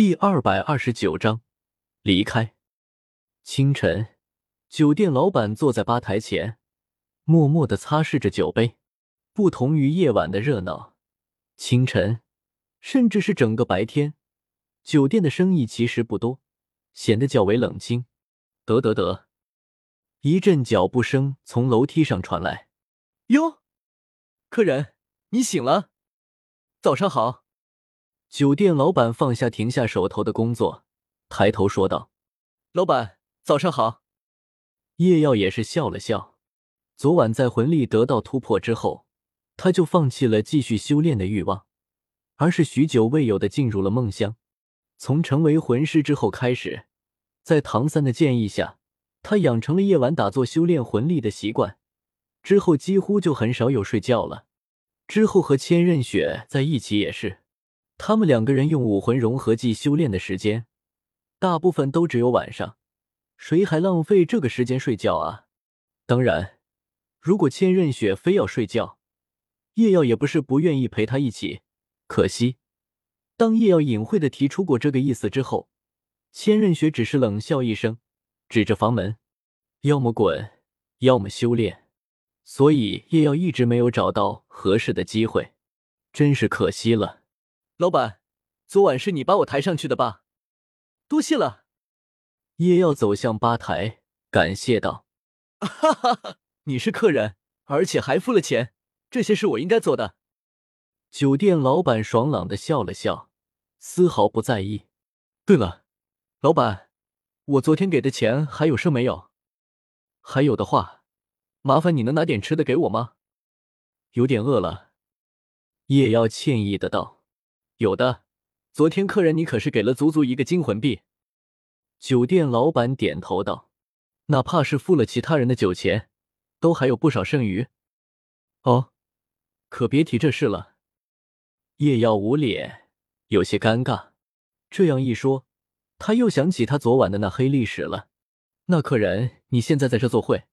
第二百二十九章离开。清晨，酒店老板坐在吧台前，默默的擦拭着酒杯。不同于夜晚的热闹，清晨，甚至是整个白天，酒店的生意其实不多，显得较为冷清。得得得，一阵脚步声从楼梯上传来。哟，客人，你醒了，早上好。酒店老板放下停下手头的工作，抬头说道：“老板，早上好。”叶耀也是笑了笑。昨晚在魂力得到突破之后，他就放弃了继续修炼的欲望，而是许久未有的进入了梦乡。从成为魂师之后开始，在唐三的建议下，他养成了夜晚打坐修炼魂力的习惯，之后几乎就很少有睡觉了。之后和千仞雪在一起也是。他们两个人用武魂融合技修炼的时间，大部分都只有晚上，谁还浪费这个时间睡觉啊？当然，如果千仞雪非要睡觉，叶耀也不是不愿意陪她一起。可惜，当叶耀隐晦的提出过这个意思之后，千仞雪只是冷笑一声，指着房门，要么滚，要么修炼。所以叶耀一直没有找到合适的机会，真是可惜了。老板，昨晚是你把我抬上去的吧？多谢了。叶耀走向吧台，感谢道：“哈哈哈，你是客人，而且还付了钱，这些是我应该做的。”酒店老板爽朗的笑了笑，丝毫不在意。对了，老板，我昨天给的钱还有剩没有？还有的话，麻烦你能拿点吃的给我吗？有点饿了。叶耀歉意的道。有的，昨天客人你可是给了足足一个金魂币。酒店老板点头道：“哪怕是付了其他人的酒钱，都还有不少剩余。”哦，可别提这事了。叶耀捂脸，有些尴尬。这样一说，他又想起他昨晚的那黑历史了。那客人，你现在在这坐会，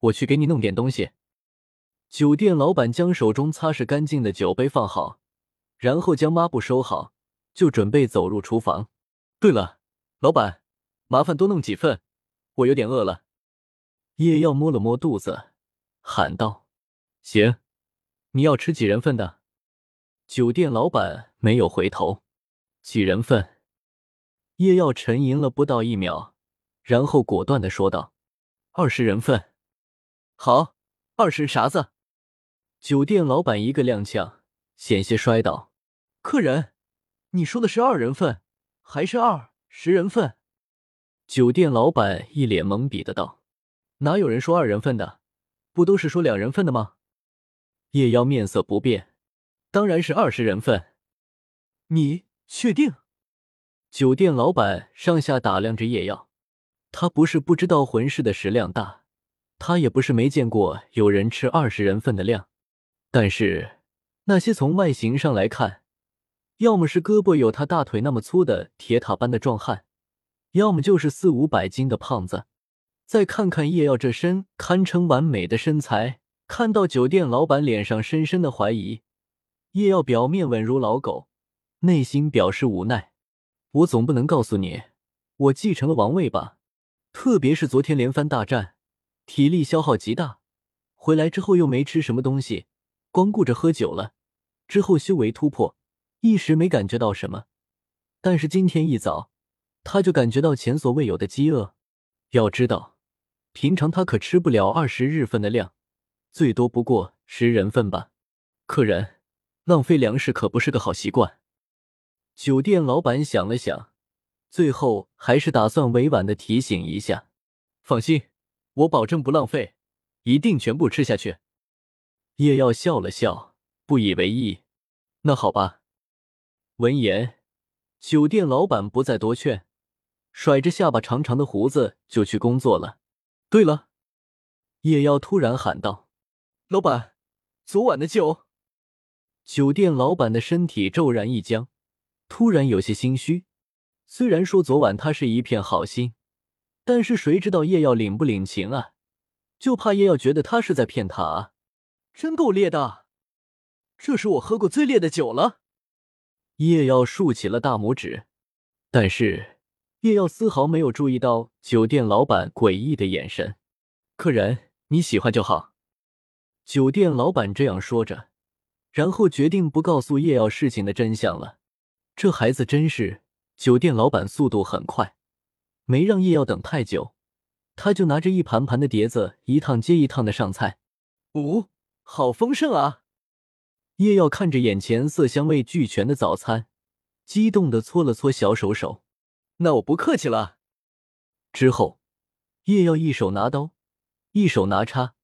我去给你弄点东西。酒店老板将手中擦拭干净的酒杯放好。然后将抹布收好，就准备走入厨房。对了，老板，麻烦多弄几份，我有点饿了。叶耀摸了摸肚子，喊道：“行，你要吃几人份的？”酒店老板没有回头。几人份？叶耀沉吟了不到一秒，然后果断的说道：“二十人份。”好，二十啥子？酒店老板一个踉跄，险些摔倒。客人，你说的是二人份还是二十人份？酒店老板一脸懵逼的道：“哪有人说二人份的？不都是说两人份的吗？”叶妖面色不变：“当然是二十人份。”你确定？酒店老板上下打量着叶妖，他不是不知道魂师的食量大，他也不是没见过有人吃二十人份的量，但是那些从外形上来看。要么是胳膊有他大腿那么粗的铁塔般的壮汉，要么就是四五百斤的胖子。再看看叶耀这身堪称完美的身材，看到酒店老板脸上深深的怀疑，叶耀表面稳如老狗，内心表示无奈。我总不能告诉你，我继承了王位吧？特别是昨天连番大战，体力消耗极大，回来之后又没吃什么东西，光顾着喝酒了。之后修为突破。一时没感觉到什么，但是今天一早，他就感觉到前所未有的饥饿。要知道，平常他可吃不了二十日份的量，最多不过十人份吧。客人，浪费粮食可不是个好习惯。酒店老板想了想，最后还是打算委婉的提醒一下：“放心，我保证不浪费，一定全部吃下去。”叶耀笑了笑，不以为意：“那好吧。”闻言，酒店老板不再多劝，甩着下巴长长的胡子就去工作了。对了，叶妖突然喊道：“老板，昨晚的酒。”酒店老板的身体骤然一僵，突然有些心虚。虽然说昨晚他是一片好心，但是谁知道叶耀领不领情啊？就怕叶耀觉得他是在骗他啊！真够烈的，这是我喝过最烈的酒了。叶耀竖起了大拇指，但是叶耀丝毫没有注意到酒店老板诡异的眼神。客人，你喜欢就好。酒店老板这样说着，然后决定不告诉叶耀事情的真相了。这孩子真是……酒店老板速度很快，没让叶耀等太久，他就拿着一盘盘的碟子，一趟接一趟的上菜。呜，好丰盛啊！叶耀看着眼前色香味俱全的早餐，激动的搓了搓小手手。那我不客气了。之后，叶耀一手拿刀，一手拿叉，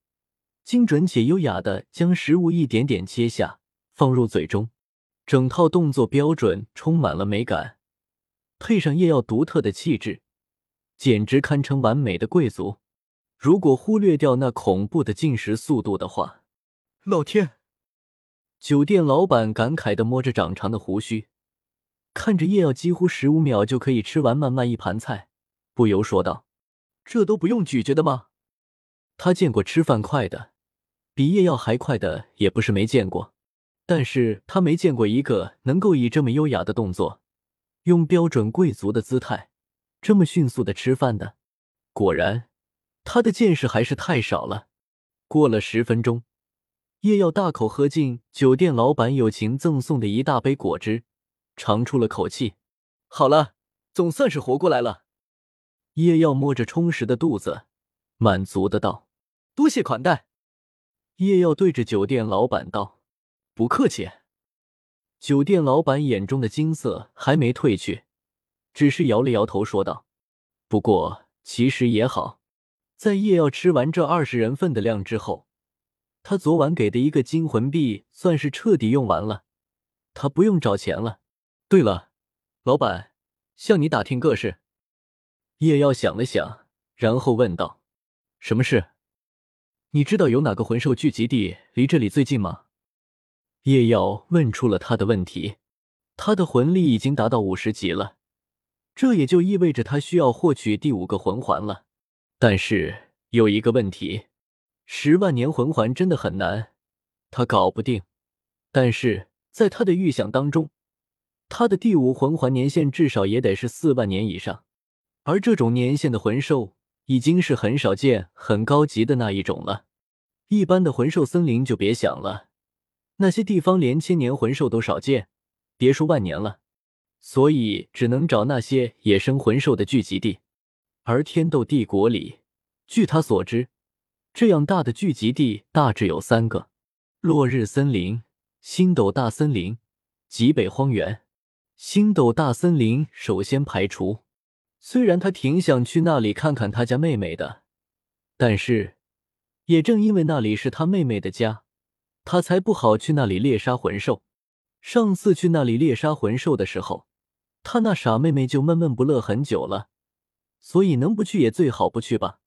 精准且优雅的将食物一点点切下，放入嘴中，整套动作标准，充满了美感，配上叶耀独特的气质，简直堪称完美的贵族。如果忽略掉那恐怖的进食速度的话，老天！酒店老板感慨的摸着长长的胡须，看着叶耀几乎十五秒就可以吃完慢慢一盘菜，不由说道：“这都不用咀嚼的吗？”他见过吃饭快的，比叶耀还快的也不是没见过，但是他没见过一个能够以这么优雅的动作，用标准贵族的姿态，这么迅速的吃饭的。果然，他的见识还是太少了。过了十分钟。叶耀大口喝尽酒店老板友情赠送的一大杯果汁，长出了口气。好了，总算是活过来了。叶耀摸着充实的肚子，满足的道：“多谢款待。”叶耀对着酒店老板道：“不客气。”酒店老板眼中的金色还没褪去，只是摇了摇头说道：“不过其实也好，在叶耀吃完这二十人份的量之后。”他昨晚给的一个金魂币算是彻底用完了，他不用找钱了。对了，老板，向你打听个事。叶耀想了想，然后问道：“什么事？你知道有哪个魂兽聚集地离这里最近吗？”叶耀问出了他的问题。他的魂力已经达到五十级了，这也就意味着他需要获取第五个魂环了。但是有一个问题。十万年魂环真的很难，他搞不定。但是在他的预想当中，他的第五魂环年限至少也得是四万年以上，而这种年限的魂兽已经是很少见、很高级的那一种了。一般的魂兽森林就别想了，那些地方连千年魂兽都少见，别说万年了。所以只能找那些野生魂兽的聚集地。而天斗帝国里，据他所知。这样大的聚集地大致有三个：落日森林、星斗大森林、极北荒原。星斗大森林首先排除。虽然他挺想去那里看看他家妹妹的，但是也正因为那里是他妹妹的家，他才不好去那里猎杀魂兽。上次去那里猎杀魂兽的时候，他那傻妹妹就闷闷不乐很久了，所以能不去也最好不去吧。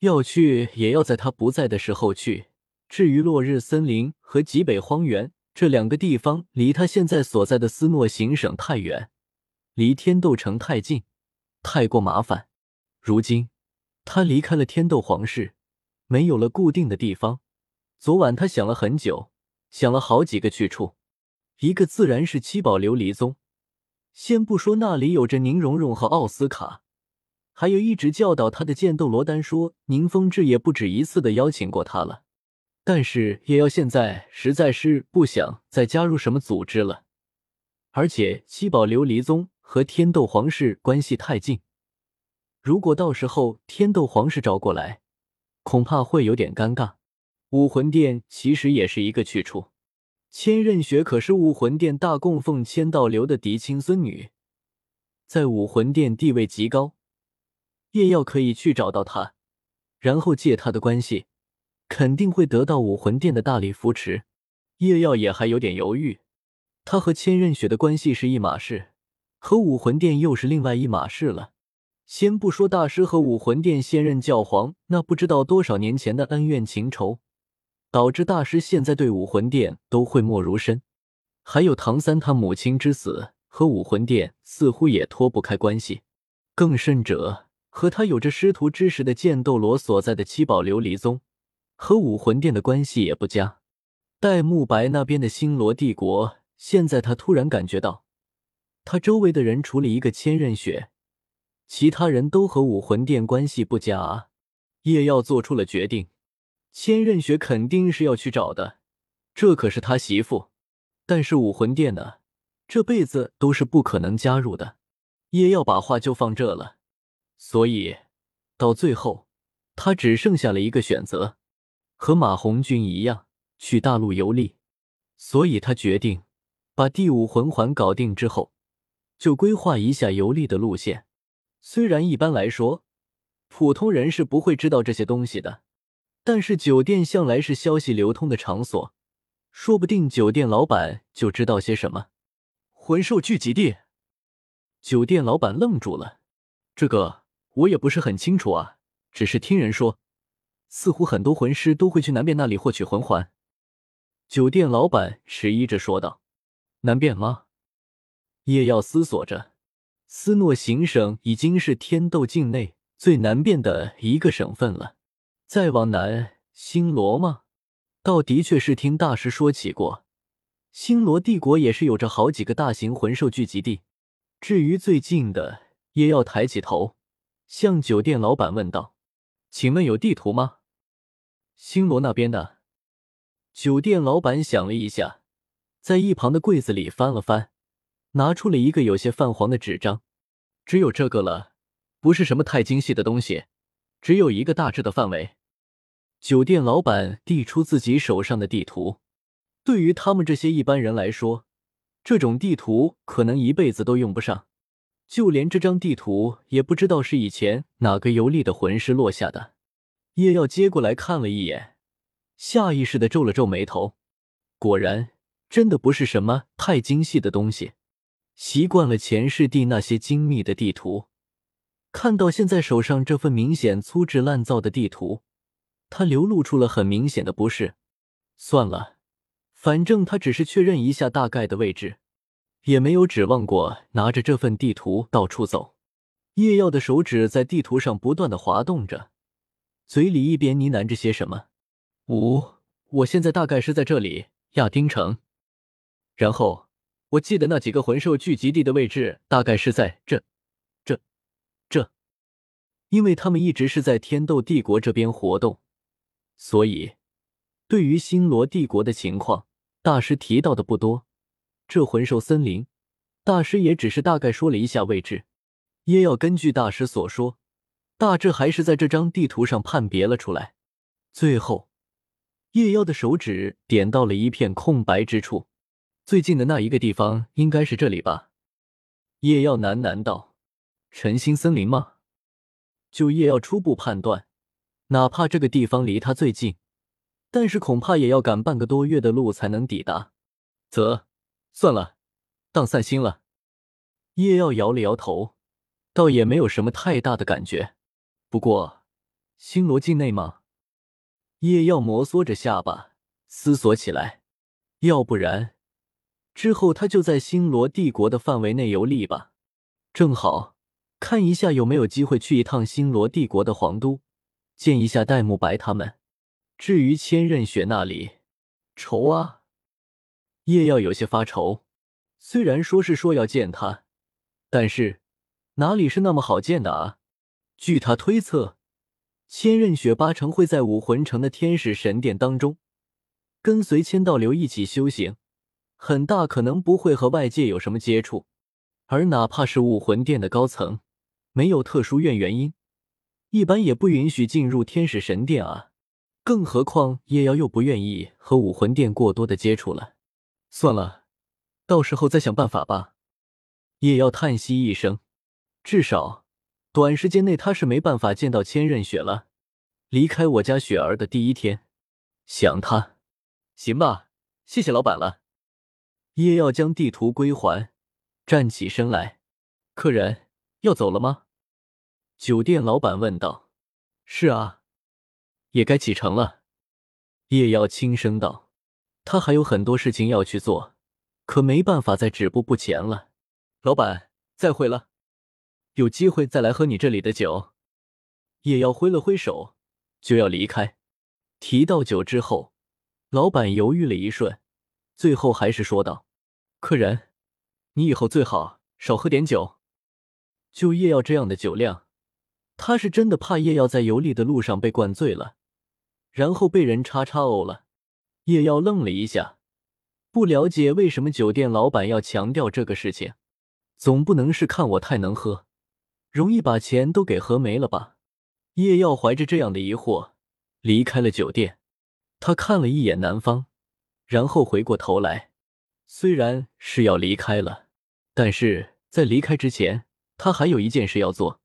要去也要在他不在的时候去。至于落日森林和极北荒原这两个地方，离他现在所在的斯诺行省太远，离天斗城太近，太过麻烦。如今他离开了天斗皇室，没有了固定的地方。昨晚他想了很久，想了好几个去处，一个自然是七宝琉璃宗。先不说那里有着宁荣荣和奥斯卡。还有一直教导他的剑斗罗丹说，宁风致也不止一次的邀请过他了，但是也要现在实在是不想再加入什么组织了，而且七宝琉璃宗和天斗皇室关系太近，如果到时候天斗皇室找过来，恐怕会有点尴尬。武魂殿其实也是一个去处，千仞雪可是武魂殿大供奉千道流的嫡亲孙女，在武魂殿地位极高。叶耀可以去找到他，然后借他的关系，肯定会得到武魂殿的大力扶持。叶耀也还有点犹豫，他和千仞雪的关系是一码事，和武魂殿又是另外一码事了。先不说大师和武魂殿现任教皇那不知道多少年前的恩怨情仇，导致大师现在对武魂殿都讳莫如深，还有唐三他母亲之死和武魂殿似乎也脱不开关系，更甚者。和他有着师徒之实的剑斗罗所在的七宝琉璃宗，和武魂殿的关系也不佳。戴沐白那边的星罗帝国，现在他突然感觉到，他周围的人除了一个千仞雪，其他人都和武魂殿关系不佳啊。叶耀做出了决定，千仞雪肯定是要去找的，这可是他媳妇。但是武魂殿呢，这辈子都是不可能加入的。叶耀把话就放这了，所以到最后，他只剩下了一个选择，和马红俊一样去大陆游历。所以他决定把第五魂环搞定之后，就规划一下游历的路线。虽然一般来说，普通人是不会知道这些东西的，但是酒店向来是消息流通的场所，说不定酒店老板就知道些什么。魂兽聚集地，酒店老板愣住了，这个我也不是很清楚啊，只是听人说，似乎很多魂师都会去南边那里获取魂环。酒店老板迟疑着说道：“南边吗？”叶耀思索着，斯诺行省已经是天斗境内。最南边的一个省份了，再往南，星罗吗？倒的确是听大师说起过，星罗帝国也是有着好几个大型魂兽聚集地。至于最近的，也要抬起头，向酒店老板问道：“请问有地图吗？”星罗那边的酒店老板想了一下，在一旁的柜子里翻了翻，拿出了一个有些泛黄的纸张，只有这个了。不是什么太精细的东西，只有一个大致的范围。酒店老板递出自己手上的地图，对于他们这些一般人来说，这种地图可能一辈子都用不上，就连这张地图也不知道是以前哪个游历的魂师落下的。叶耀接过来看了一眼，下意识的皱了皱眉头。果然，真的不是什么太精细的东西。习惯了前世地那些精密的地图。看到现在手上这份明显粗制滥造的地图，他流露出了很明显的不适。算了，反正他只是确认一下大概的位置，也没有指望过拿着这份地图到处走。叶耀的手指在地图上不断的滑动着，嘴里一边呢喃着些什么。五，我现在大概是在这里，亚丁城。然后我记得那几个魂兽聚集地的位置大概是在这。因为他们一直是在天斗帝国这边活动，所以对于星罗帝国的情况，大师提到的不多。这魂兽森林，大师也只是大概说了一下位置。叶耀根据大师所说，大致还是在这张地图上判别了出来。最后，叶妖的手指点到了一片空白之处，最近的那一个地方应该是这里吧？叶耀喃喃道：“晨星森林吗？”就叶要初步判断，哪怕这个地方离他最近，但是恐怕也要赶半个多月的路才能抵达。则算了，当散心了。叶耀摇了摇头，倒也没有什么太大的感觉。不过，星罗境内吗？叶耀摩挲着下巴思索起来。要不然，之后他就在星罗帝国的范围内游历吧，正好。看一下有没有机会去一趟星罗帝国的皇都，见一下戴沐白他们。至于千仞雪那里，愁啊！叶耀有些发愁。虽然说是说要见他，但是哪里是那么好见的啊？据他推测，千仞雪八成会在武魂城的天使神殿当中，跟随千道流一起修行，很大可能不会和外界有什么接触。而哪怕是武魂殿的高层，没有特殊院原因，一般也不允许进入天使神殿啊。更何况叶瑶又不愿意和武魂殿过多的接触了。算了，到时候再想办法吧。叶耀叹息一声，至少短时间内他是没办法见到千仞雪了。离开我家雪儿的第一天，想他，行吧，谢谢老板了。叶耀将地图归还，站起身来，客人要走了吗？酒店老板问道：“是啊，也该启程了。”叶耀轻声道：“他还有很多事情要去做，可没办法再止步不前了。”老板，再会了，有机会再来喝你这里的酒。叶耀挥了挥手，就要离开。提到酒之后，老板犹豫了一瞬，最后还是说道：“客人，你以后最好少喝点酒。就叶耀这样的酒量，他是真的怕叶耀在游历的路上被灌醉了，然后被人叉叉呕了。叶耀愣了一下，不了解为什么酒店老板要强调这个事情，总不能是看我太能喝，容易把钱都给喝没了吧？叶耀怀着这样的疑惑离开了酒店，他看了一眼南方，然后回过头来，虽然是要离开了，但是在离开之前。他还有一件事要做。